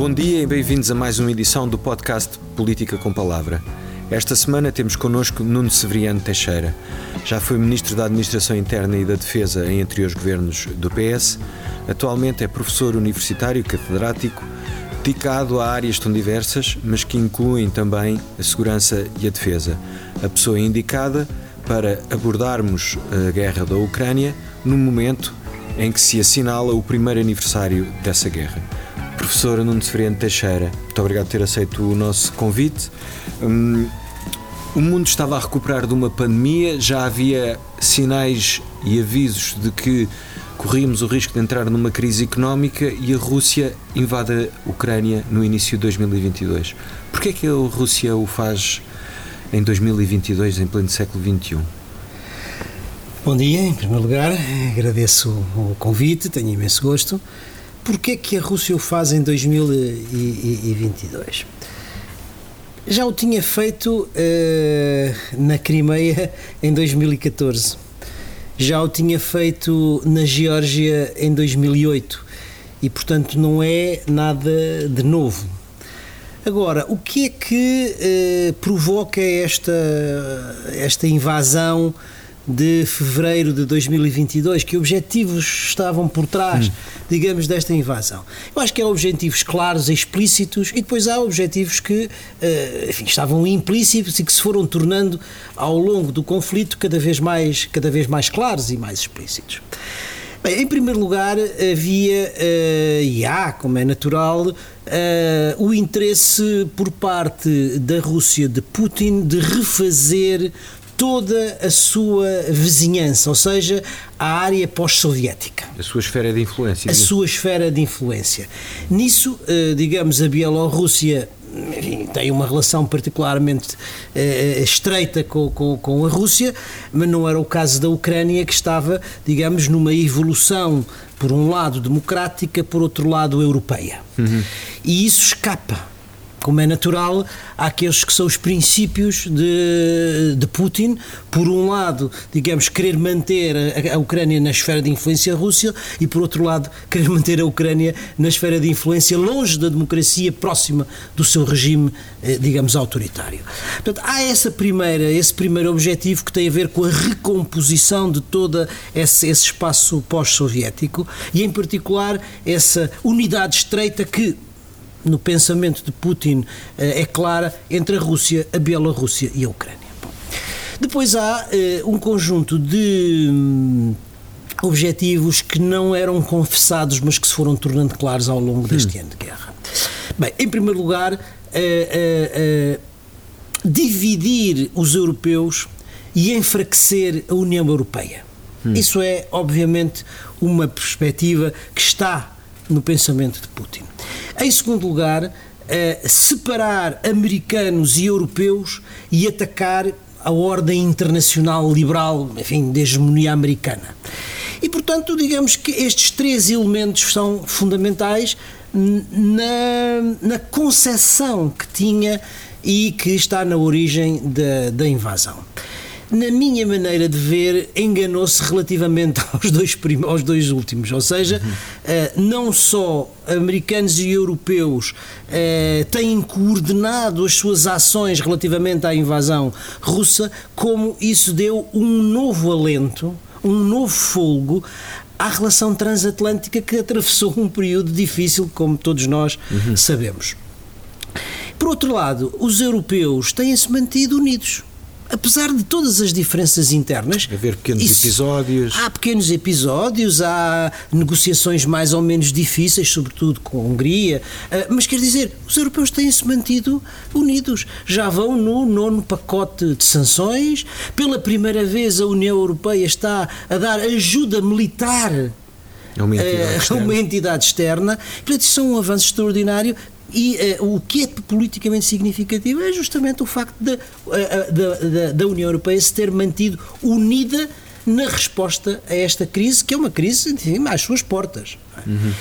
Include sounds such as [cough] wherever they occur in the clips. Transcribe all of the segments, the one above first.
Bom dia e bem-vindos a mais uma edição do podcast Política com Palavra. Esta semana temos connosco Nuno Severiano Teixeira. Já foi Ministro da Administração Interna e da Defesa em anteriores governos do PS. Atualmente é professor universitário catedrático dedicado a áreas tão diversas, mas que incluem também a segurança e a defesa. A pessoa indicada para abordarmos a guerra da Ucrânia no momento em que se assinala o primeiro aniversário dessa guerra. Professora Nuno Severiano Teixeira, muito obrigado por ter aceito o nosso convite. Hum, o mundo estava a recuperar de uma pandemia, já havia sinais e avisos de que corríamos o risco de entrar numa crise económica e a Rússia invade a Ucrânia no início de 2022. Por que é que a Rússia o faz em 2022, em pleno século XXI? Bom dia, em primeiro lugar, agradeço o convite, tenho imenso gosto. Porquê que a Rússia o faz em 2022? Já o tinha feito uh, na Crimeia em 2014. Já o tinha feito na Geórgia em 2008. E, portanto, não é nada de novo. Agora, o que é que uh, provoca esta, esta invasão de fevereiro de 2022? Que objetivos estavam por trás, hum. digamos, desta invasão? Eu acho que há objetivos claros e explícitos e depois há objetivos que uh, enfim, estavam implícitos e que se foram tornando ao longo do conflito cada vez mais, cada vez mais claros e mais explícitos. Bem, em primeiro lugar, havia uh, e há, como é natural, uh, o interesse por parte da Rússia de Putin de refazer toda a sua vizinhança, ou seja, a área pós-soviética. A sua esfera de influência. A sua esfera de influência. Nisso, uh, digamos, a Bielorrússia enfim, tem uma relação particularmente eh, estreita com, com, com, a Rússia, mas não era o caso da Ucrânia, que estava, digamos, numa evolução, por um lado democrática, por outro lado europeia. Uhum. E isso escapa como é natural, há aqueles que são os princípios de, de Putin. Por um lado, digamos, querer manter a, Ucrânia na esfera de influência russa e, por outro lado, querer [laughs] manter a Ucrânia na esfera de influência longe da democracia, próxima do seu regime, eh, digamos, autoritário. Portanto, há essa primeira, esse primeiro objetivo que tem a ver com a recomposição de todo esse, esse espaço pós-soviético e, em particular, essa unidade estreita que no pensamento de Putin eh, é clara entre a Rússia, a Bielorrússia e a Ucrânia. Bom, depois há uh, um conjunto de hum, objetivos que não eram confessados, mas que se foram tornando claros ao longo deste hum. ano de guerra. Bem, em primeiro lugar, uh, dividir os europeus e enfraquecer a União Europeia. Hum. Isso é, obviamente, uma perspectiva que está no pensamento de Putin. Em segundo lugar, separar americanos e europeus e atacar a ordem internacional liberal, enfim, da hegemonia americana. E, portanto, digamos que estes três elementos são fundamentais na, na concepção que tinha e que está na origem da, da invasão na minha maneira de ver, enganou-se relativamente [laughs] aos dois, aos dois últimos. Ou seja, uhum. uh, não só americanos e europeus uh, têm coordenado as suas ações relativamente à invasão russa, como isso deu um novo alento, um novo folgo à relação transatlântica que atravessou um período difícil, como todos nós uhum. sabemos. Por outro lado, os europeus têm-se mantido unidos apesar de todas as diferenças internas. Haver pequenos isso, episódios. Há pequenos episódios, há negociações mais ou menos difíceis, sobretudo com a Hungria, ah, mas quer dizer, os europeus têm-se mantido unidos. Já vão no nono pacote de sanções. Pela primeira vez, a União Europeia está a dar ajuda militar a uma entidade externa. Uma entidade externa. Portanto, isso é um avanço extraordinário e uh, o que é politicamente significativo é justamente o facto da, uh, da União Europeia se ter mantido unida na resposta a esta crise, que é uma crise, enfim, às suas portas. Uhum.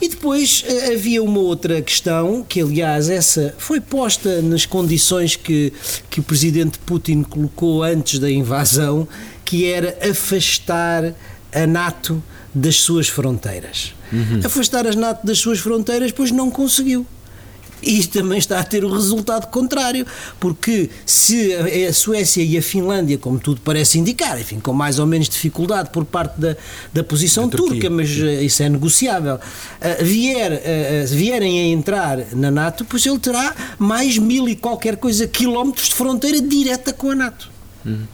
E depois havia uma outra questão, que aliás essa foi posta nas condições que, que o presidente Putin colocou antes da invasão, que era afastar a NATO das suas fronteiras. Uhum. Afastar a NATO das suas fronteiras, pois não conseguiu e também está a ter o resultado contrário, porque se a Suécia e a Finlândia, como tudo parece indicar, enfim, com mais ou menos dificuldade por parte da, da posição da turca, mas uh, isso é negociável, uh, vier, uh, vierem a entrar na NATO, pois ele terá mais mil e qualquer coisa quilómetros de fronteira direta com a NATO. Uhum.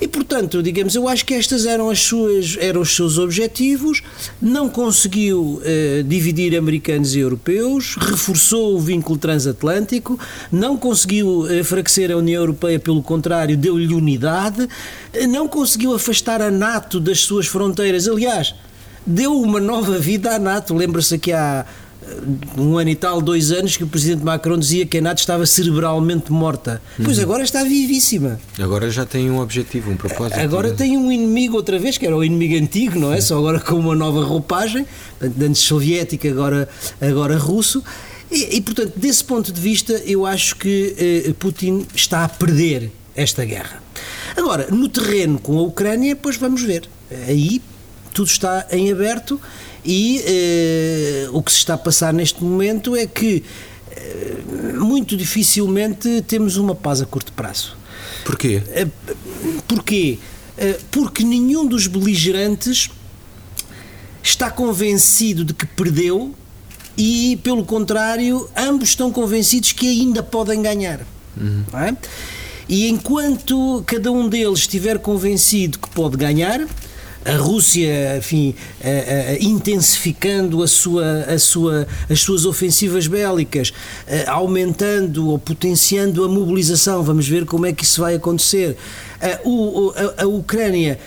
E, portanto, digamos, eu acho que estas eram, as suas, eram os seus objetivos, não conseguiu eh, dividir americanos e europeus, reforçou o vínculo transatlântico, não conseguiu enfraquecer a União Europeia, pelo contrário, deu-lhe unidade, não conseguiu afastar a NATO das suas fronteiras, aliás, deu uma nova vida à NATO. Lembra-se que há um ano e tal, dois anos, que o presidente Macron dizia que a NATO estava cerebralmente morta. Pois uhum. agora está vivíssima. Agora já tem um objetivo, um propósito. Agora tem um inimigo outra vez, que era o inimigo antigo, não é? Só agora com uma nova roupagem, antes soviética, agora, agora russo. E, e, portanto, desse ponto de vista, eu acho que eh, Putin está a perder esta guerra. Agora, no terreno com a Ucrânia, pois vamos ver. Aí tudo está em aberto e eh, o que se está a passar neste momento é que eh, muito dificilmente temos uma paz a curto prazo. Porquê? Eh, porquê? Porque nenhum dos beligerantes está convencido de que perdeu e, pelo contrário, ambos estão convencidos que ainda podem ganhar. Uhum. É? E enquanto cada um deles estiver convencido que pode ganhar, a Rússia, enfim, intensificando a sua, a sua, as suas ofensivas bélicas, aumentando ou potenciando a mobilização. Vamos ver como é que isso vai acontecer. a, a Ucrânia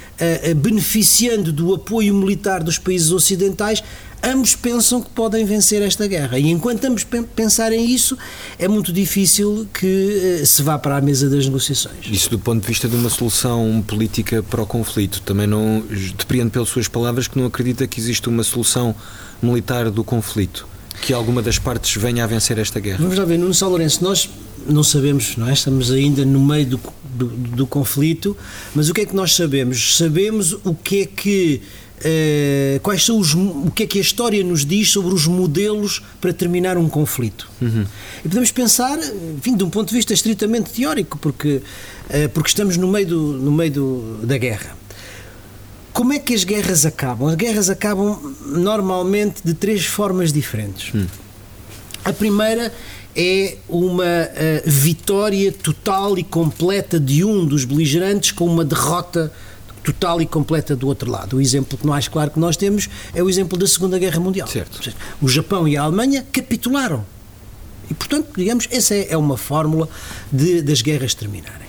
beneficiando do apoio militar dos países ocidentais ambos pensam que podem vencer esta guerra. E enquanto ambos pensarem isso, é muito difícil que eh, se vá para a mesa das negociações. Isso do ponto de vista de uma solução política para o conflito. Também não depreendo pelas suas palavras que não acredita que existe uma solução militar do conflito. Que alguma das partes venha a vencer esta guerra. Vamos lá ver, no São Lourenço, nós não sabemos, não é? Estamos ainda no meio do, do, do conflito, mas o que é que nós sabemos? Sabemos o que é que Uh, quais são os, o que é que a história nos diz sobre os modelos para terminar um conflito. Uhum. E podemos pensar, enfim, de um ponto de vista estritamente teórico, porque, uh, porque estamos no meio, do, no meio do, da guerra. Como é que as guerras acabam? As guerras acabam normalmente de três formas diferentes. Uhum. A primeira é uma uh, vitória total e completa de um dos beligerantes com uma derrota total e completa do outro lado. O exemplo que mais claro que nós temos é o exemplo da Segunda Guerra Mundial. Certo. O Japão e a Alemanha capitularam. E, portanto, digamos, essa é uma fórmula de, das guerras terminarem.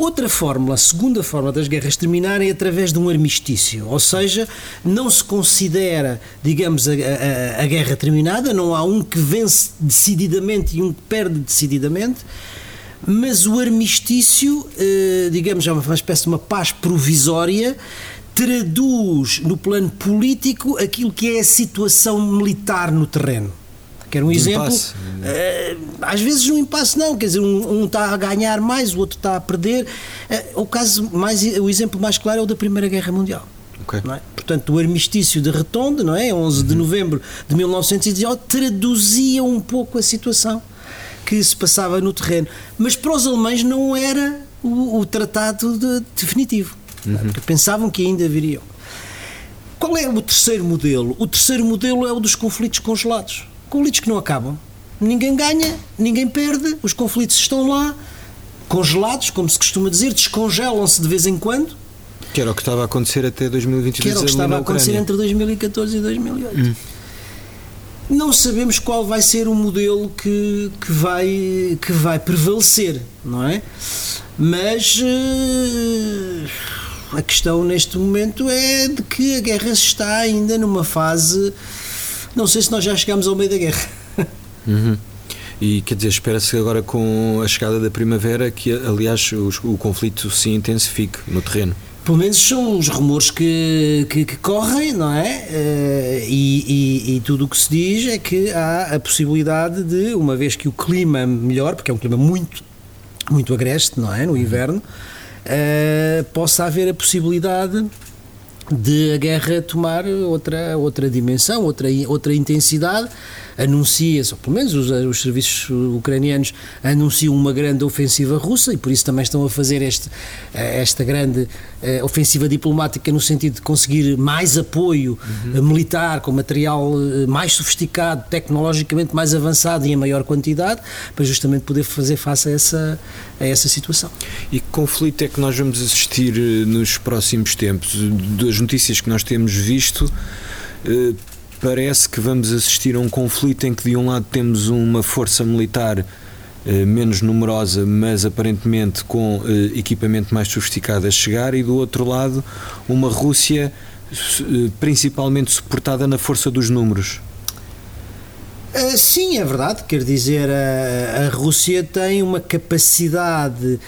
Outra fórmula, a segunda fórmula das guerras terminarem é através de um armistício, ou seja, não se considera, digamos, a, a, a guerra terminada, não há um que vence decididamente e um que perde decididamente, mas o armistício, eh, digamos, é uma espécie de uma paz provisória, traduz no plano político aquilo que é a situação militar no terreno. Quer um exemplo? Impasse. Eh, às vezes um impasse não, quer dizer, um, um, está a ganhar mais, o outro está a perder. Eh, o caso mais, o exemplo mais claro é o da Primeira Guerra Mundial. Okay. É? Portanto, o armistício de Retonde, não é? 11 uhum. de novembro de 1918, traduzia um pouco a situação que se passava no terreno. Mas para os alemães não era o, o tratado de, definitivo, uhum. porque pensavam que ainda viriam. Qual é o terceiro modelo? O terceiro modelo é o dos conflitos congelados. Conflitos que não acabam. Ninguém ganha, ninguém perde, os conflitos estão lá, congelados, como se costuma dizer, descongelam-se de vez em quando. Que era o que estava a acontecer até 2022. Que era o que estava a acontecer entre 2014 e 2008. Hum não sabemos qual vai ser o modelo que, que, vai, que vai prevalecer, não é? Mas uh, a questão neste momento é de que a guerra está ainda numa fase. Não sei se nós já chegamos ao meio da guerra. Uhum. E quer dizer, espera-se agora com a chegada da primavera que, aliás, o, o conflito se intensifique no terreno. Pelo menos são os rumores que, que, que correm, não é? Uh, e, e, e, tudo o que se diz é que há a possibilidade de, uma vez que o clima melhor, porque é um clima muito, muito agreste, não é? No inverno, uh, possa haver a possibilidade de a guerra tomar outra, outra dimensão, outra, outra intensidade. Anuncia-se, ou pelo menos os, os serviços ucranianos anunciam uma grande ofensiva russa e por isso também estão a fazer este, esta grande uh, ofensiva diplomática no sentido de conseguir mais apoio uhum. militar, com material uh, mais sofisticado, tecnologicamente mais avançado e em maior quantidade, para justamente poder fazer face a essa, a essa situação. E que conflito é que nós vamos assistir nos próximos tempos? Das notícias que nós temos visto, eh, parece que vamos assistir a um conflito em que, de um lado, temos uma força militar eh, menos numerosa, mas aparentemente com eh, equipamento mais sofisticado a chegar, e do outro lado, uma Rússia principalmente suportada na força dos números. sim, é verdade. Quer dizer, a, a Rússia tem uma capacidade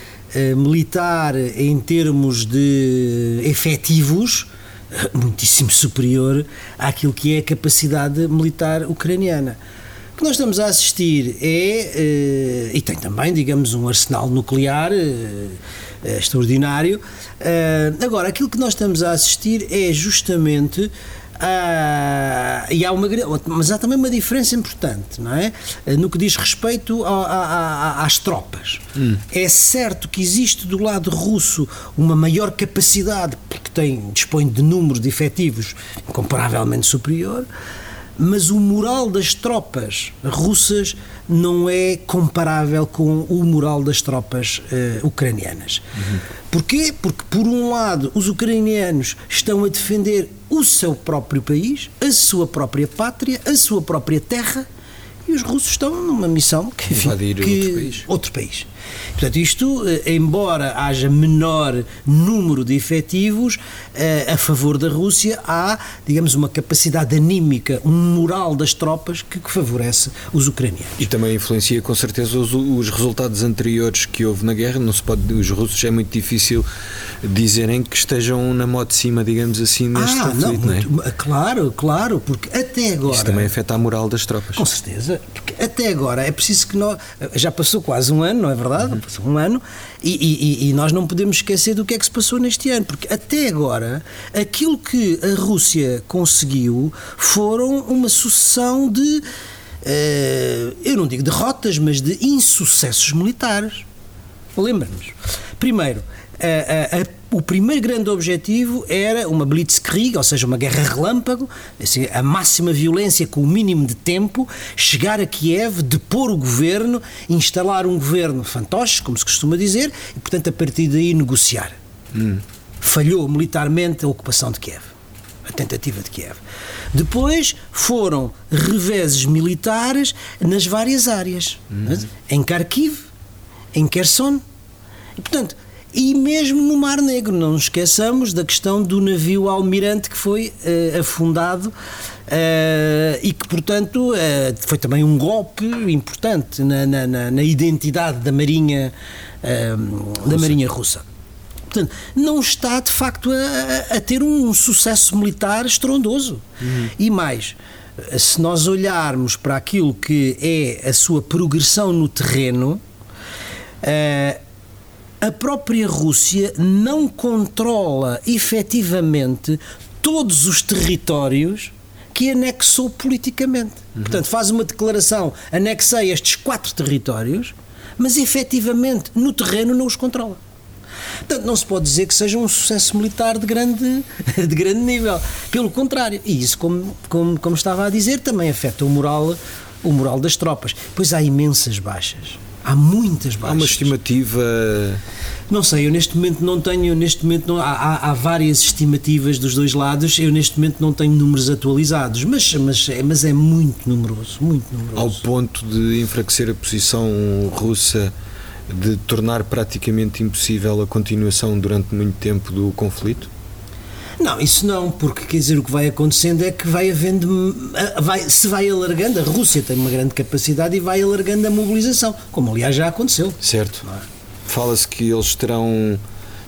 militar em termos de efetivos muitíssimo superior àquilo que é a capacidade militar ucraniana. O que nós estamos a assistir é, uh, e tem também, digamos, um arsenal nuclear uh, extraordinário. Uh, agora, aquilo que nós estamos a assistir é justamente ah, e há uma, mas há também uma diferença importante, não é? No que diz respeito a, a, a, às tropas. Hum. É certo que existe do lado russo uma maior capacidade, porque tem, dispõe de número de efetivos comparavelmente superior, mas o moral das tropas russas não é comparável com o moral das tropas uh, ucranianas. Uhum. Porquê? Porque, por um lado, os ucranianos estão a defender o seu próprio país, a sua própria pátria, a sua própria terra, e os russos estão numa missão que, enfim, que outro país. Outro país. Portanto, isto, eh, embora haja menor número de efetivos eh, a favor da Rússia, há, digamos, uma capacidade anímica, um moral das tropas que favorece os ucranianos. E também influencia com certeza os, os resultados anteriores que houve na guerra. Não se pode, os russos é muito difícil dizerem que estejam na moto de cima, digamos assim, neste ah, conflito, não, não é? Claro, claro, porque até agora. Isso também afeta a moral das tropas. Com certeza, porque até agora é preciso que nós. Já passou quase um ano, não é verdade? Uhum. Passou um ano e, e, e, nós não podemos esquecer do que é que se passou neste ano, porque até agora aquilo que a Rússia conseguiu foram uma sucessão de. Uh, eu não digo derrotas, mas de insucessos militares. Lembra-nos. Primeiro, a, a, o primeiro grande objetivo era uma blitzkrieg, ou seja, uma guerra relâmpago, assim, a máxima violência com o mínimo de tempo, chegar a Kiev, depor o governo, instalar um governo fantoche, como se costuma dizer, e portanto a partir daí negociar. Hum. Falhou militarmente a ocupação de Kiev, a tentativa de Kiev. Depois foram reveses militares nas várias áreas, hum. em Kharkiv, em Kherson, e portanto e mesmo no Mar Negro, não nos esqueçamos da questão do navio almirante que foi uh, afundado uh, e que, portanto, uh, foi também um golpe importante na, na, na, na identidade da Marinha, da Marinha Russa. Portanto, não está de facto a, a ter um sucesso militar estrondoso. Uhum. E mais, se nós olharmos para aquilo que é a sua progressão no terreno, a própria Rússia não controla efetivamente todos os territórios que anexou politicamente. Uhum. Portanto, faz uma declaração, anexei estes quatro territórios, mas efetivamente no terreno não os controla. Portanto, não se pode dizer que seja um sucesso militar de grande, [laughs] de grande nível. Pelo contrário, e isso, como, como, como estava a dizer, também afeta o moral, o moral das tropas. Pois há imensas baixas. Há muitas baixas. Há uma estimativa. Não sei, eu neste momento não tenho, neste momento não, há, há, várias estimativas dos dois lados, eu neste momento não tenho números atualizados, mas, mas, é, mas é muito numeroso, muito numeroso. Ao ponto de enfraquecer a posição russa, de tornar praticamente impossível a continuação durante muito tempo do conflito? Não, isso não, porque quer dizer, o que vai acontecendo é que vai havendo, vai, se vai alargando, a Rússia tem uma grande capacidade e vai alargando a mobilização, como aliás já aconteceu. Certo. É? Fala-se que eles terão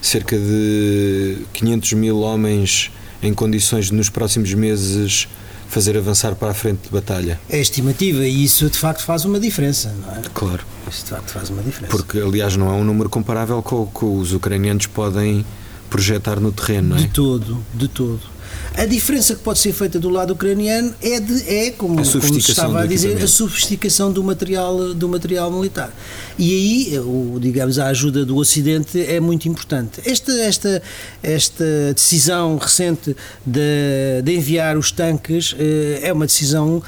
cerca de 500 mil homens em condições de nos próximos meses fazer avançar para a frente de batalha. É estimativa e isso de facto faz uma diferença, não é? Claro. Isso de facto faz uma diferença. Porque aliás não é um número comparável com o que os ucranianos podem projetar no terreno, não é? De todo, de todo. A diferença que pode ser feita do lado ucraniano é, de, é como, como se estava a dizer, a sofisticação do material, do material militar. E aí, o, digamos, a ajuda do Ocidente é muito importante. Esta, esta, esta decisão recente de, de enviar os tanques eh, é uma decisão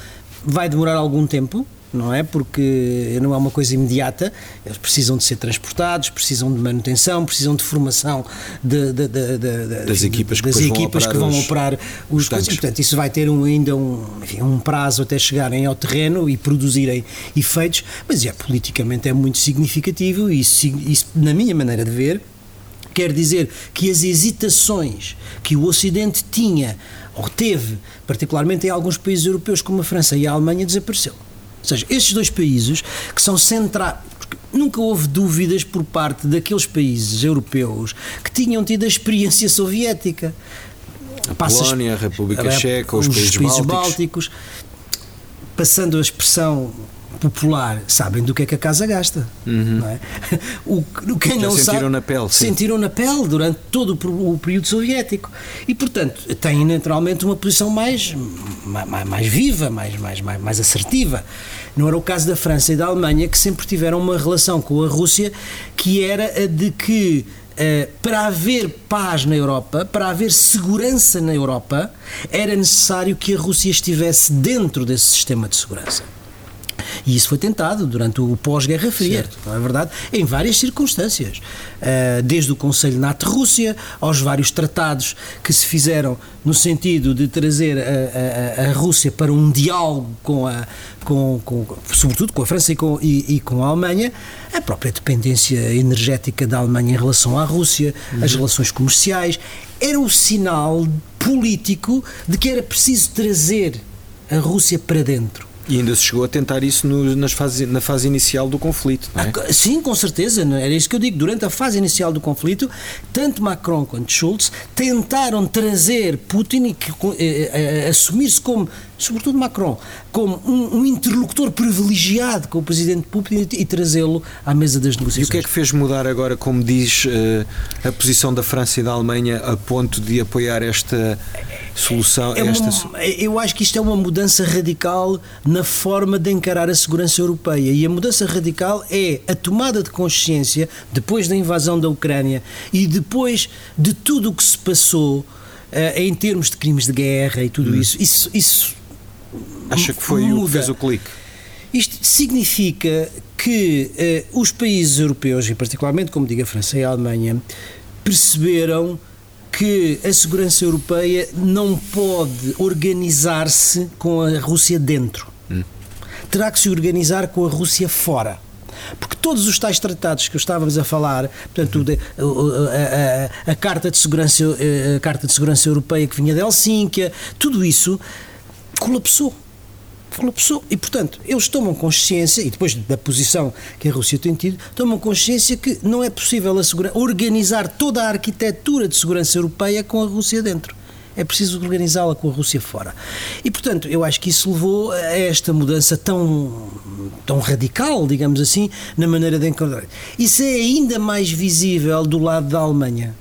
vai demorar algum tempo, não é? Porque não é uma coisa imediata, eles precisam de ser transportados, precisam de manutenção, precisam de formação de, de, de, das equipas, que, das equipas vão que vão operar os, os tanques. Portanto, isso vai ter um, ainda um, enfim, um prazo até chegarem ao terreno e produzirem efeitos, mas é, politicamente é muito significativo e isso, isso, na minha maneira de ver, quer dizer que as hesitações que o Ocidente tinha ou teve, particularmente em alguns países europeus como a França e a Alemanha, desapareceu. Ou seja, estes dois países que são centrais. Nunca houve dúvidas por parte daqueles países europeus que tinham tido a experiência soviética. A Polónia, a República Checa, os, os países, países bálticos. bálticos. Passando a expressão popular sabem do que é que a casa gasta. Uhum. Não é? [laughs] o, o quem Já não sentiram sabe, na pele. Sim. Sentiram na pele durante todo o, o, período soviético. E, portanto, têm naturalmente uma posição mais, mais, mais viva, mais, mais, mais, mais assertiva. Não era o caso da França e da Alemanha, que sempre tiveram uma relação com a Rússia que era a de que Uh, para haver paz na Europa, para haver segurança na Europa, era necessário que a Rússia estivesse dentro desse sistema de segurança. E isso foi tentado durante o pós-Guerra Fria, certo. não é verdade? Em várias circunstâncias. Uh, desde o Conselho NATO-Rússia aos vários tratados que se fizeram no sentido de trazer a, a, a Rússia para um diálogo com a, com, com, sobretudo com a França e com, e, e, com a Alemanha, a própria dependência energética da Alemanha em relação à Rússia, uhum. as relações comerciais, era o sinal político de que era preciso trazer a Rússia para dentro. E ainda se chegou a tentar isso no, nas fase, na fase inicial do conflito, é? Ah, sim, com certeza. Era isso que eu digo. Durante a fase inicial do conflito, tanto Macron quanto Schulz tentaram trazer Putin e eh, eh, eh, assumir-se como sobretudo Macron, como um, um, interlocutor privilegiado com o presidente Putin e trazê-lo à mesa das negociações. E o que é que fez mudar agora, como diz, uh, a posição da França e da Alemanha a ponto de apoiar esta solução? É esta... Uma, eu acho que isto é uma mudança radical na forma de encarar a segurança europeia e a mudança radical é a tomada de consciência depois da invasão da Ucrânia e depois de tudo o que se passou Uh, em termos de crimes de guerra e tudo hum. isso, isso, isso Acha que foi muda. o que fez o clique? Isto significa que eh, os países europeus, e particularmente, como digo, a França e a Alemanha, perceberam que a segurança europeia não pode organizar-se com a Rússia dentro. Hum. Terá que se organizar com a Rússia fora. Porque todos os tais tratados que estávamos a falar, portanto, a, a, a, a, Carta de Segurança, eh, a Carta de Segurança Europeia que vinha de Helsínquia, tudo isso colapsou colapsou. E, portanto, eles tomam consciência, e depois da posição que a Rússia tem tido, tomam consciência que não é possível organizar toda a arquitetura de segurança europeia com a Rússia dentro. É preciso organizá-la com a Rússia fora. E, portanto, eu acho que isso levou a esta mudança tão, tão radical, digamos assim, na maneira de encontrar. Isso é ainda mais visível do lado da Alemanha.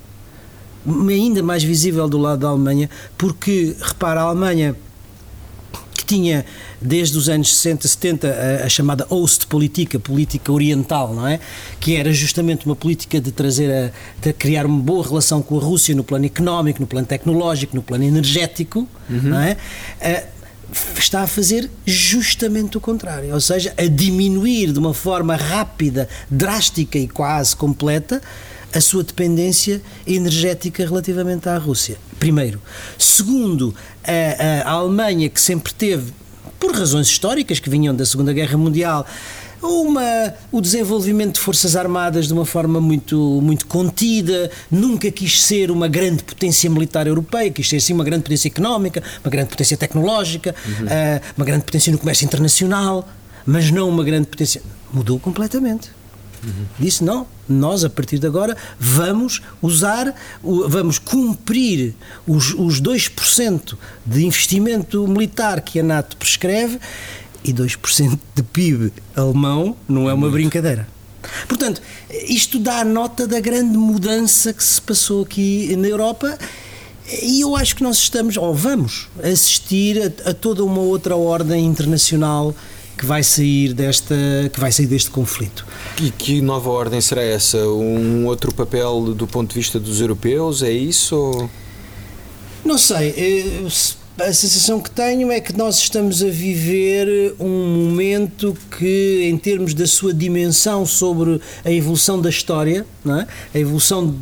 Ainda mais visível do lado da Alemanha, porque, repara, a Alemanha que tinha desde os anos 60, 70 a, a chamada Ostpolitik, a política oriental, não é? Que era justamente uma política de trazer a, de criar uma boa relação com a Rússia no plano económico, no plano tecnológico, no plano energético, uhum. não é? está a fazer justamente o contrário, ou seja, a diminuir de uma forma rápida, drástica e quase completa a sua dependência energética relativamente à Rússia. Primeiro. Segundo, a, a Alemanha, que sempre teve, por razões históricas que vinham da Segunda Guerra Mundial, uma, o desenvolvimento de forças armadas de uma forma muito, muito contida, nunca quis ser uma grande potência militar europeia, quis ser sim uma grande potência económica, uma grande potência tecnológica, uhum. uh, uma grande potência no comércio internacional, mas não uma grande potência. Mudou completamente. Uhum. Disse não, nós a partir de agora vamos usar, vamos cumprir os, os 2% de investimento militar que a NATO prescreve e 2% de PIB alemão não é uma brincadeira. Portanto, isto dá a nota da grande mudança que se passou aqui na Europa. E eu acho que nós estamos, ou vamos, assistir a, a toda uma outra ordem internacional que vai sair desta que vai sair deste conflito. E que nova ordem será essa? Um outro papel do ponto de vista dos europeus? É isso? Ou... Não sei. Eh, a sensação que tenho é que nós estamos a viver um momento que, em termos da sua dimensão sobre a evolução da história, é? a evolução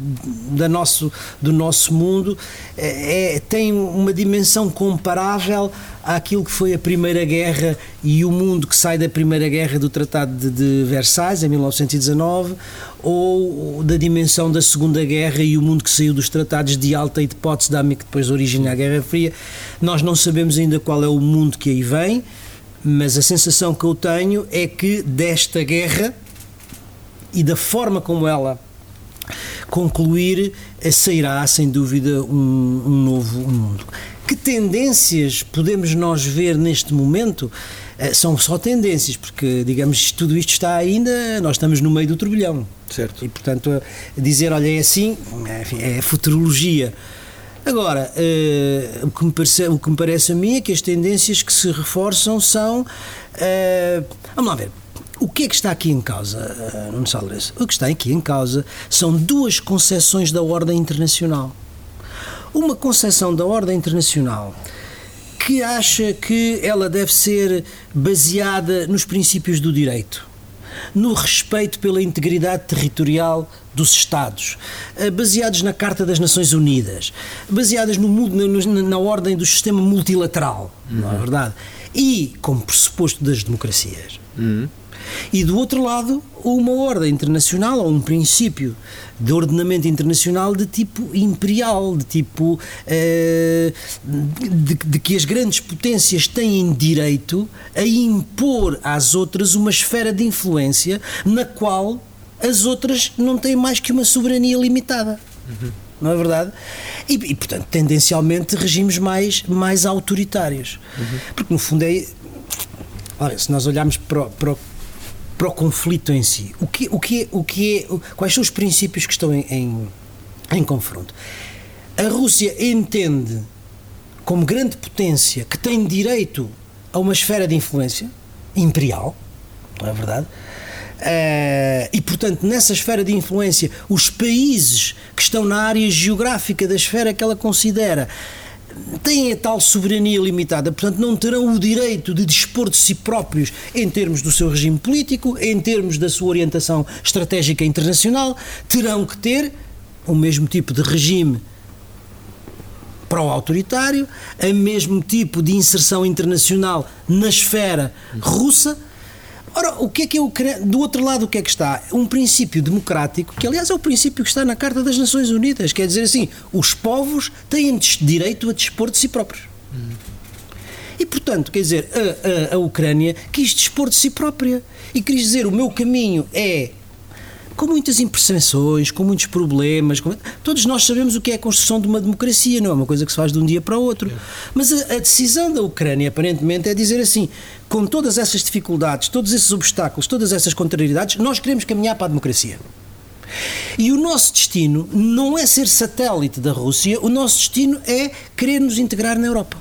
da nosso, do nosso mundo, é, é, tem uma dimensão comparável àquilo que foi a Primeira Guerra e o mundo que sai da Primeira Guerra do Tratado de, de Versalhes, em 1919, ou da dimensão da Segunda Guerra e o mundo que saiu dos tratados de Alta e de Potsdam que depois origina a Guerra Fria. Nós não sabemos ainda qual é o mundo que aí vem, mas a sensação que eu tenho é que desta guerra e da forma como ela concluir, eh, sairá sem dúvida um, um novo mundo. Que tendências podemos nós ver neste momento? Eh, são só tendências, porque, digamos, tudo isto está ainda, nós estamos no meio do turbilhão. Certo. E, portanto, dizer, olha, é assim, enfim, é futurologia. Agora, uh, o, que me parece, o que me parece a mim é que as tendências que se reforçam são. Uh, vamos lá ver. O que é que está aqui em causa, uh, Nuno Salles? O que está aqui em causa são duas concepções da ordem internacional. Uma concepção da ordem internacional que acha que ela deve ser baseada nos princípios do direito, no respeito pela integridade territorial dos Estados, eh, baseados na Carta das Nações Unidas, baseadas no, no, na ordem do sistema multilateral, uhum. não é verdade? E como pressuposto das democracias. Uhum. E do outro lado, uma ordem internacional ou um princípio de ordenamento internacional de tipo imperial, de tipo uh, de, de, que as grandes potências têm direito a impor às outras uma esfera de influência na qual as outras não têm mais que uma soberania limitada. Uhum. Não é verdade? E, e, portanto, tendencialmente regimes mais, mais autoritários. Uhum. Porque, no fundo, é. Olha, se nós olharmos para, para, para o conflito em si. O que, o que, o que é, quais são os princípios que estão em, em, em confronto? A Rússia entende, como grande potência, que tem direito a uma esfera de influência imperial, não é verdade? Uh, e, portanto, nessa esfera de influência, os países que estão na área geográfica da esfera que ela considera têm a tal soberania limitada, portanto, não terão o direito de dispor de si próprios em termos do seu regime político, em termos da sua orientação estratégica internacional, terão que ter o mesmo tipo de regime pró-autoritário, o mesmo tipo de inserção internacional na esfera russa Ora, o que é que eu do outro lado o que é que está? Um princípio democrático, que aliás é o princípio que está na Carta das Nações Unidas, quer dizer assim, os povos têm direito a dispor de si próprios. E portanto, quer dizer, a, a, a Ucrânia quis dispor de si própria e quis dizer o meu caminho é com muitas imperfeições, com muitos problemas. Com... Todos nós sabemos o que é a construção de uma democracia, não é uma coisa que se faz de um dia para o outro. Mas a, a, decisão da Ucrânia, aparentemente, é dizer assim: com todas essas dificuldades, todos esses obstáculos, todas essas contrariedades, nós queremos caminhar para a democracia. E o nosso destino não é ser satélite da Rússia, o nosso destino é querer nos integrar na Europa.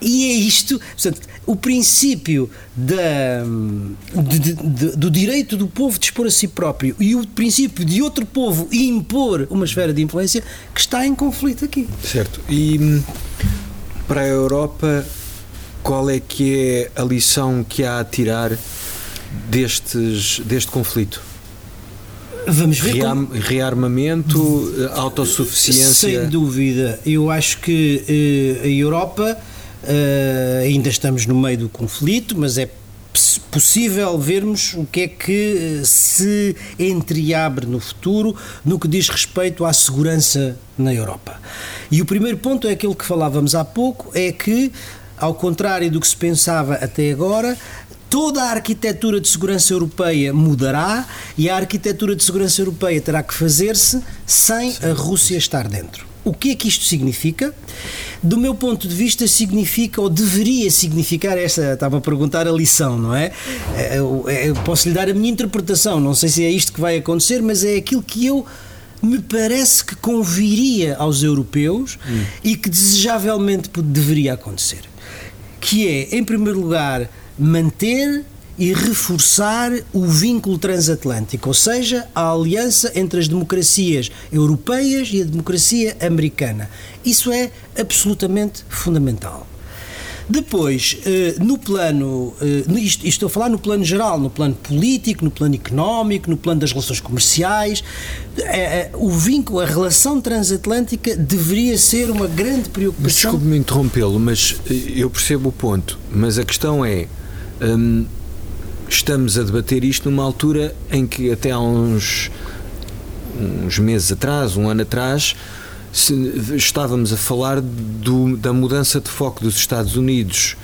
E é isto, portanto, o princípio da, de, de, de, do direito do povo de expor a si próprio e o princípio de outro povo impor uma esfera de influência que está em conflito aqui. Certo. E hum, para a Europa, qual é que é a lição que há a tirar destes, deste conflito? Vamos ver. Ream, como... Rearmamento, autossuficiência. Sem dúvida. Eu acho que eh, a Europa Uh, ainda estamos no meio do conflito, mas é possível vermos o que é que eh, se entreabre no futuro no que diz respeito à segurança na Europa. E o primeiro ponto é aquele que falávamos há pouco, é que, ao contrário do que se pensava até agora, toda a arquitetura de segurança europeia mudará e a arquitetura de segurança europeia terá que fazer-se sem a Rússia estar dentro. O que é que isto significa? Do meu ponto de vista, significa ou deveria significar esta. Estava a perguntar a lição, não é? Eu, eu posso lhe dar a minha interpretação, não sei se é isto que vai acontecer, mas é aquilo que eu me parece que conviria aos europeus hum. e que desejavelmente deveria acontecer. Que é, em primeiro lugar, manter e reforçar o vínculo transatlântico, ou seja, a aliança entre as democracias europeias e a democracia americana. Isso é absolutamente fundamental. Depois, eh, no plano, eh, isto, estou a falar no plano geral, no plano político, no plano económico, no plano das relações comerciais, eh, o vínculo, a relação transatlântica deveria ser uma grande preocupação. Desculpe-me interrompê-lo, mas eu percebo o ponto, mas a questão é. Hum, estamos a debater isto numa altura em que até há uns, uns meses atrás, um ano atrás, se, estávamos a falar do, da mudança de foco dos Estados Unidos,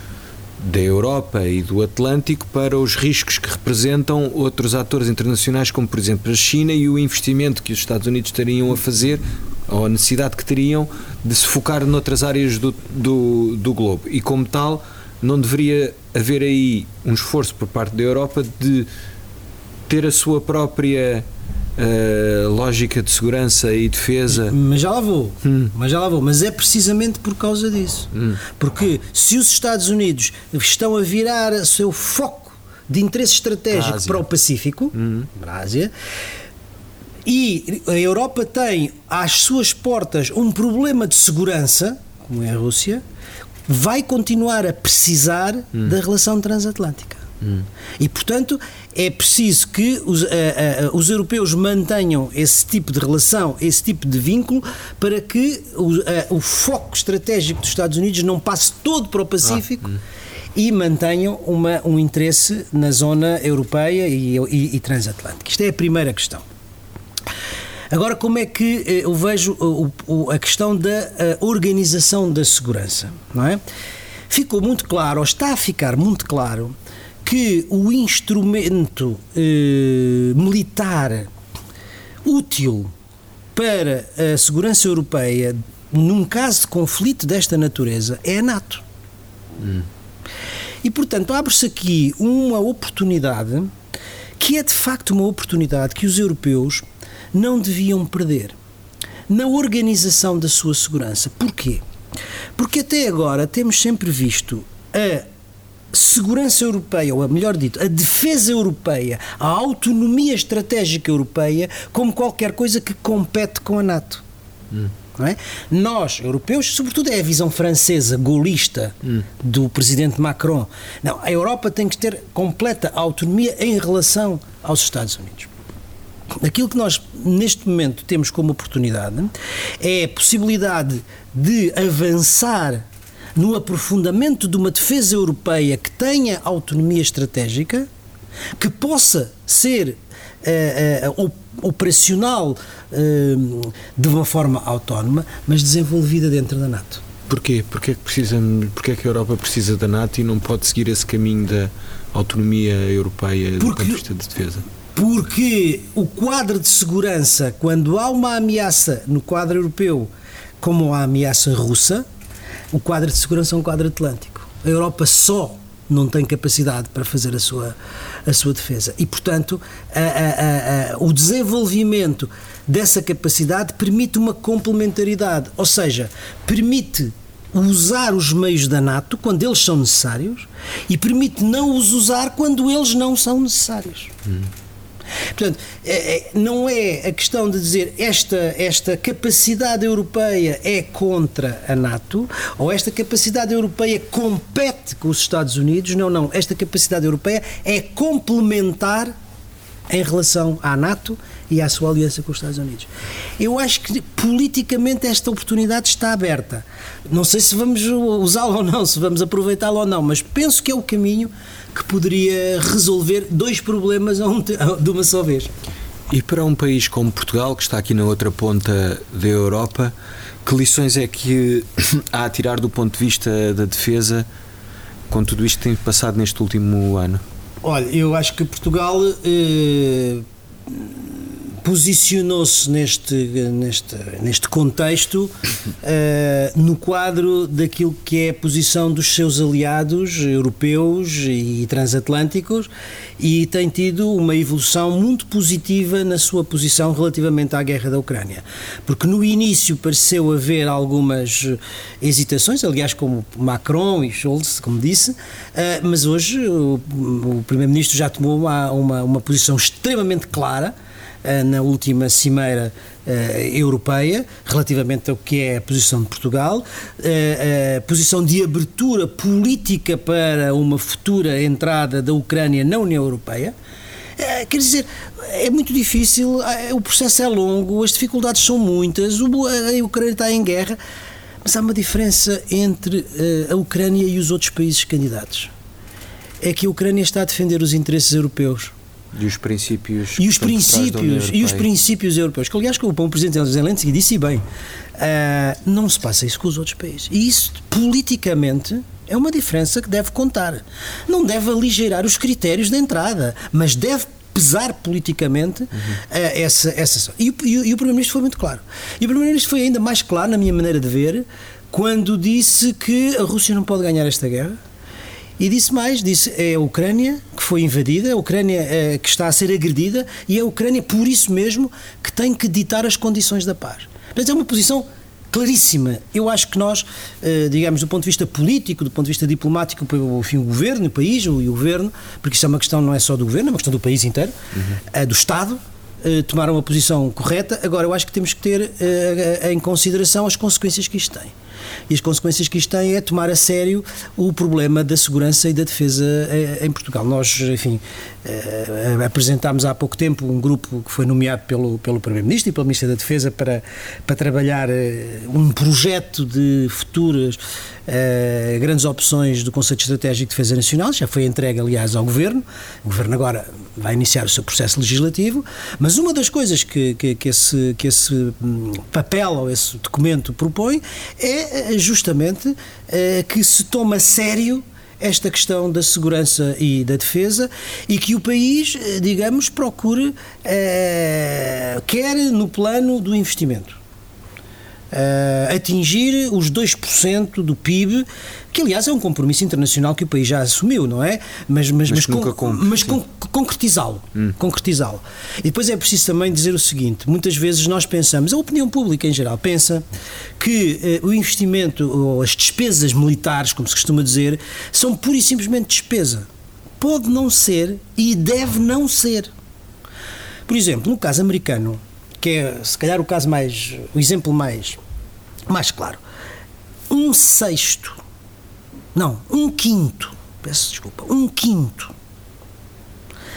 da Europa e do Atlântico para os riscos que representam outros atores internacionais, como por exemplo a China, e o investimento que os Estados Unidos teriam a fazer, ou a necessidade que teriam de se focar noutras áreas do, do, do globo. E como tal, não deveria haver aí um esforço por parte da Europa de ter a sua própria uh, lógica de segurança e defesa. Mas já lá vou, hum. mas já lá vou. Mas é precisamente por causa disso. Hum. Porque se os Estados Unidos estão a virar o seu foco de interesse estratégico para o Pacífico, hum. para a Ásia, e a Europa tem às suas portas um problema de segurança, como é a Rússia, vai continuar a precisar hum. da relação transatlântica. Hum. E, portanto, é preciso que os, uh, uh, os, europeus mantenham esse tipo de relação, esse tipo de vínculo, para que o, o foco estratégico dos Estados Unidos não passe todo para o Pacífico. Ah, hum. E mantenham uma, um interesse na zona europeia e, e, e transatlântica. Isto é a primeira questão. Agora, como é que eh, eu vejo a questão da eh, organização da segurança? Não é? Ficou muito claro, ou está a ficar muito claro, que o instrumento eh, militar útil para a segurança europeia num caso de conflito desta natureza é a NATO. Hum. E portanto abre-se aqui uma oportunidade que é de facto uma oportunidade que os europeus não deviam perder na organização da sua segurança. Porquê? Porque até agora temos sempre visto a segurança europeia, ou melhor dito, a defesa europeia, a autonomia estratégica europeia, como qualquer coisa que compete com a NATO. Hum. É? Nós, europeus, sobretudo é a visão francesa, golista, hum. do presidente Macron. Não, a Europa tem que ter completa autonomia em relação aos Estados Unidos. Aquilo que nós neste momento temos como oportunidade é a possibilidade de avançar no aprofundamento de uma defesa europeia que tenha autonomia estratégica, que possa ser uh, uh, operacional uh, de uma forma autónoma, mas desenvolvida dentro da NATO. Porquê? Porquê é que, precisa, porquê é que a Europa precisa da NATO e não pode seguir esse caminho da autonomia europeia Porque, do ponto de vista de defesa? Porque o quadro de segurança, quando há uma ameaça no quadro europeu, como a ameaça russa, o quadro de segurança é um quadro atlântico. A Europa só não tem capacidade para fazer a sua, a sua defesa. E, portanto, a, a, o desenvolvimento dessa capacidade permite uma complementaridade, ou seja, permite usar os meios da NATO quando eles são necessários e permite não os usar quando eles não são necessários. Hum. Portanto, é, é, não é a questão de dizer esta, esta capacidade europeia é contra a NATO ou esta capacidade europeia compete com os Estados Unidos. Não, não. Esta capacidade europeia é complementar em relação à NATO e à sua aliança com os Estados Unidos. Eu acho que politicamente esta oportunidade está aberta. Não sei se vamos usá-la ou não, se vamos aproveitá-la ou não, mas penso que é o caminho que poderia resolver dois problemas de uma só vez. E para um país como Portugal, que está aqui na outra ponta da Europa, que lições é que [coughs] há a tirar do ponto de vista da defesa com tudo isto que tem passado neste último ano? Olha, eu acho que Portugal, eh, posicionou-se neste, neste, neste contexto uh, no quadro daquilo que é a posição dos seus aliados europeus e transatlânticos e tem tido uma evolução muito positiva na sua posição relativamente à guerra da Ucrânia. Porque no início pareceu haver algumas hesitações, aliás, como Macron e Scholz, como disse, uh, mas hoje o, o Primeiro-Ministro já tomou uma, uma, uma posição extremamente clara na última cimeira Uh, europeia relativamente ao que é a posição de Portugal, a posição de abertura política para uma futura entrada da Ucrânia na União Europeia. Quer dizer, é muito difícil, o processo é longo, as dificuldades são muitas, a Ucrânia está em guerra, mas há uma diferença entre a Ucrânia e os outros países candidatos. É que a Ucrânia está a defender os interesses europeus e os princípios e os princípios e os princípios europeus que aliás o presidente Zelensky disse bem uh, não se passa isso com os outros países. E isso politicamente é uma diferença que deve contar. Não deve aligeirar os critérios de entrada mas deve pesar politicamente uhum. uh, essa essa e, e, e o primeiro-ministro foi muito claro. E o primeiro-ministro foi ainda mais claro na minha maneira de ver quando disse que a Rússia não pode ganhar esta guerra e disse mais, disse é a Ucrânia que foi invadida, a Ucrânia é, que está a ser agredida e é a Ucrânia por isso mesmo que tem que ditar as condições da paz. Portanto, é uma posição claríssima. Eu acho que nós, eh, digamos, do ponto de vista político, do ponto de vista diplomático, enfim, o governo, o país, o, e o governo, porque isso é uma questão não é só do governo, é uma questão do país inteiro, uhum. é do Estado, tomaram uma posição correta. Agora, eu acho que temos que ter em consideração as consequências que isto tem. E as consequências que isto tem é tomar a sério o problema da segurança e da defesa eh, em Portugal. Nós, enfim, eh, apresentámos há pouco tempo um grupo que foi nomeado pelo, pelo Primeiro-Ministro e pelo Ministro da Defesa para, para trabalhar eh, um projeto de futuras grandes opções do Conceito Estratégico de Defesa Nacional. Já foi entregue, aliás, ao Governo. O Governo agora vai iniciar o seu processo legislativo, mas uma das coisas que, que, que, esse, que esse hum, papel ou esse documento propõe é justamente que se tome a sério esta questão da segurança e da defesa e que o país, digamos, procure, quer no plano do investimento, uh, atingir os 2% do PIB, que aliás é um compromisso internacional que o país já assumiu, não é? Mas, mas, mas, mas, com, mas con concretizá-lo. Hum. Concretizá-lo. E depois é preciso também dizer o seguinte: muitas vezes nós pensamos, a opinião pública em geral pensa que uh, o investimento ou as despesas militares, como se costuma dizer, são pura e simplesmente despesa. Pode não ser e deve não ser. Por exemplo, no caso americano, que é se calhar o caso mais, o exemplo mais mais claro, um sexto, não, um quinto, peço desculpa, um quinto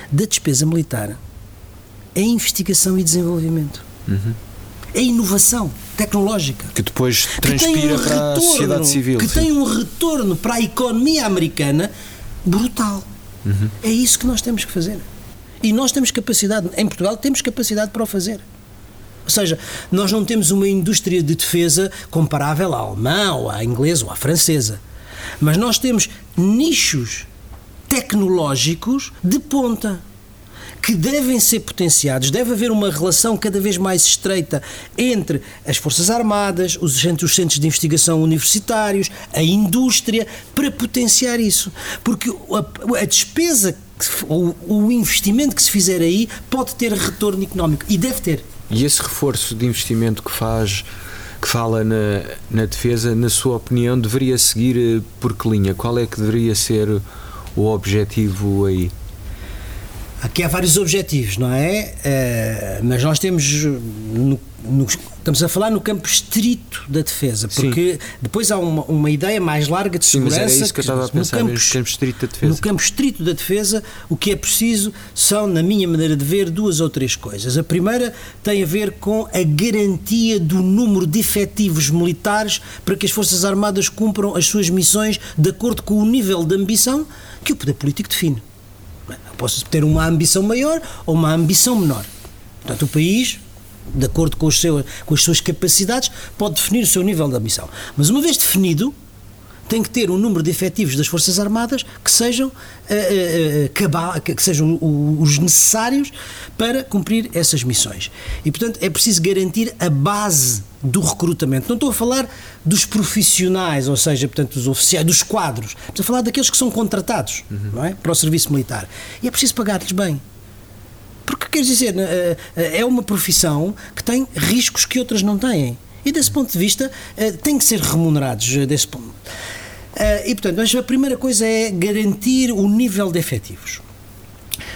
da despesa militar é investigação e desenvolvimento. Uhum. É inovação tecnológica. Que depois transpira um para retorno, a sociedade civil. Que sim. tem um retorno para a economia americana brutal. Uhum. É isso que nós temos que fazer. E nós temos capacidade, em Portugal, temos capacidade para o fazer. Ou seja, nós não temos uma indústria de defesa comparável à alemã, ou à inglesa, ou à francesa. Mas nós temos nichos tecnológicos de ponta que devem ser potenciados. Deve haver uma relação cada vez mais estreita entre as Forças Armadas, os centros, os centros de investigação universitários, a indústria, para potenciar isso. Porque a, a despesa, o investimento que se fizer aí, pode ter retorno económico. E deve ter. E esse reforço de investimento que faz, que fala na, na defesa, na sua opinião, deveria seguir eh, por que linha? Qual é que deveria ser o objetivo aí? Aqui há vários objetivos, não é? Uh, mas nós temos no, no, estamos a falar no campo estrito da defesa, porque Sim. depois há uma, uma, ideia mais larga de segurança. Sim, mas que, eu a pensar, no campo, no campo estrito da defesa. No campo estrito da defesa, o que é preciso são, na minha maneira de ver, duas ou três coisas. A primeira tem a ver com a garantia do número de efetivos militares para que as Forças Armadas cumpram as suas missões de acordo com o nível de ambição que o poder político define. Posso ter uma ambição maior ou uma ambição menor. Portanto, o país, de acordo com, seu, com as suas capacidades, pode definir o seu nível de ambição. Mas uma vez definido, tem que ter um número de efetivos das Forças Armadas que sejam, uh, uh, cabal, que sejam os necessários para cumprir essas missões. E, portanto, é preciso garantir a base do recrutamento. Não estou a falar dos profissionais, ou seja, portanto, dos oficiais, dos quadros. Estou a falar daqueles que são contratados uhum. é? para o serviço militar. E é preciso pagar-lhes bem. Porque, quer dizer, é uma profissão que tem riscos que outras não têm. E desse ponto de vista, têm que ser remunerados desse ponto. E, portanto, a primeira coisa é garantir o nível de efetivos.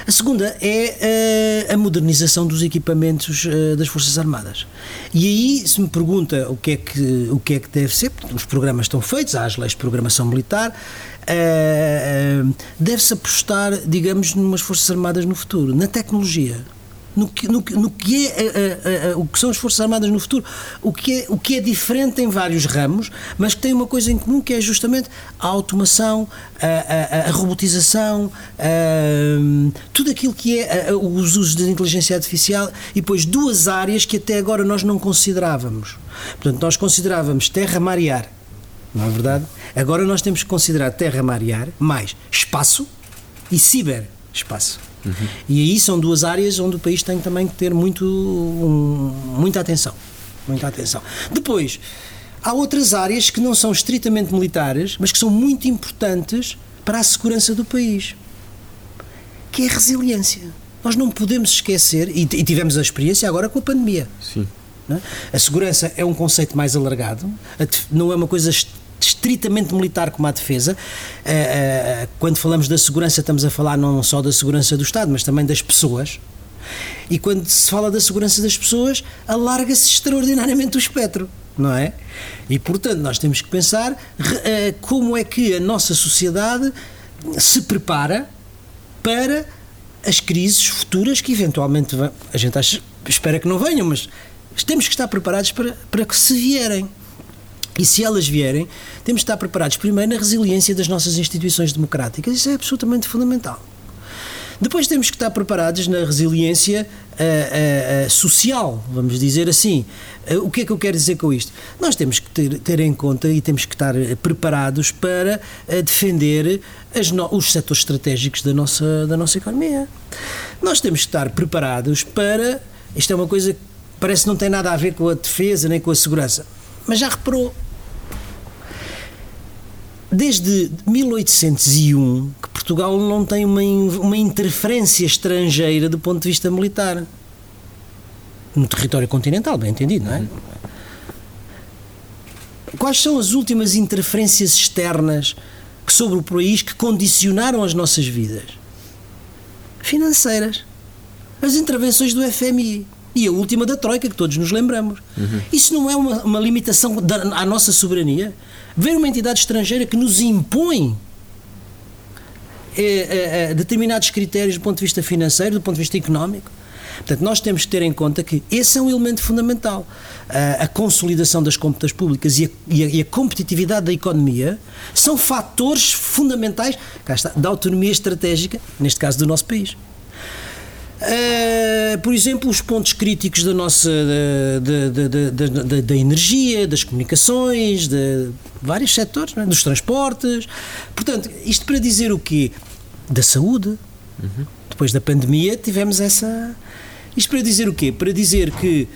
A segunda é uh, a modernização dos equipamentos uh, das Forças Armadas. E aí, se me pergunta o que é que, o que, é que deve ser, os programas estão feitos, há as leis de programação militar, uh, deve-se apostar, digamos, numas Forças Armadas no futuro, na tecnologia no que, no, no que é a, o que são as Forças Armadas no futuro, o que, é, o que é diferente em vários ramos, mas que tem uma coisa em comum que é justamente a automação, a, robotização, tudo aquilo que é os usos da inteligência artificial e depois duas áreas que até agora nós não considerávamos. Portanto, nós considerávamos terra, mar e ar, não é verdade? Agora nós temos que considerar terra, mar e ar, mais espaço e ciberespaço. Uhum. E aí são duas áreas onde o país tem também que ter muito, um, muita atenção. Muita atenção. Depois, há outras áreas que não são estritamente militares, mas que são muito importantes para a segurança do país, que é a resiliência. Nós não podemos esquecer, e, e tivemos a experiência agora com a pandemia. Sim. É? A segurança é um conceito mais alargado, não é uma coisa estritamente militar como a defesa. Eh, eh, quando falamos da segurança, estamos a falar não só da segurança do Estado, mas também das pessoas. E quando se fala da segurança das pessoas, alarga-se extraordinariamente o espectro, não é? E portanto, nós temos que pensar eh, como é que a nossa sociedade se prepara para as crises futuras que eventualmente a gente acha, espera que não venham, mas temos que estar preparados para, para que se vierem. E se elas vierem, temos de estar preparados primeiro na resiliência das nossas instituições democráticas. Isso é absolutamente fundamental. Depois temos que estar preparados na resiliência uh, uh, uh, social, vamos dizer assim. o que é que eu quero dizer com isto? Nós temos que ter, ter em conta e temos que estar preparados para defender no, os setores estratégicos da nossa, da nossa economia. Nós temos que estar preparados para. Isto é uma coisa que parece que não tem nada a ver com a defesa nem com a segurança mas já reparou? Desde 1801 que Portugal não tem uma, uma interferência estrangeira do ponto de vista militar. No território continental, bem entendido, não é? Quais são as últimas interferências externas que sobre o país que condicionaram as nossas vidas? Financeiras. As intervenções do FMI e a última da Troika, que todos nos lembramos. Uhum. Isso não é uma, uma limitação da, à nossa soberania? Ver uma entidade estrangeira que nos impõe é, é, determinados critérios do ponto de vista financeiro, do ponto de vista económico. Portanto, nós temos que ter em conta que esse é um elemento fundamental. A, a consolidação das contas públicas e a, e, a, e a, competitividade da economia são fatores fundamentais está, da autonomia estratégica, neste caso do nosso país. Uh, por exemplo, os pontos críticos da nossa da, da, da, da energia, das comunicações, de vários setores, é? dos transportes. Portanto, isto para dizer o quê? Da saúde. Uhum. Depois da pandemia tivemos essa. Isto para dizer o quê? Para dizer que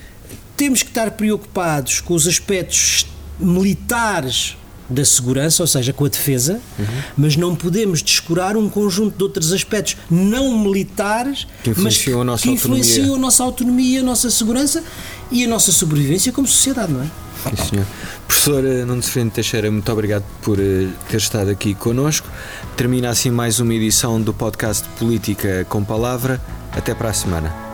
temos que estar preocupados com os aspectos militares da segurança, ou seja, com a defesa, uhum. mas não podemos descurar um conjunto de outros aspectos não militares que influenciam, mas a, nossa que influenciam autonomia. a nossa autonomia, a nossa segurança e a nossa sobrevivência como sociedade, não é? Sim, senhor. Professor Nuno Seferino Teixeira, muito obrigado por eh, ter estado aqui connosco. Termina assim mais uma edição do podcast Política com Palavra. Até para a semana.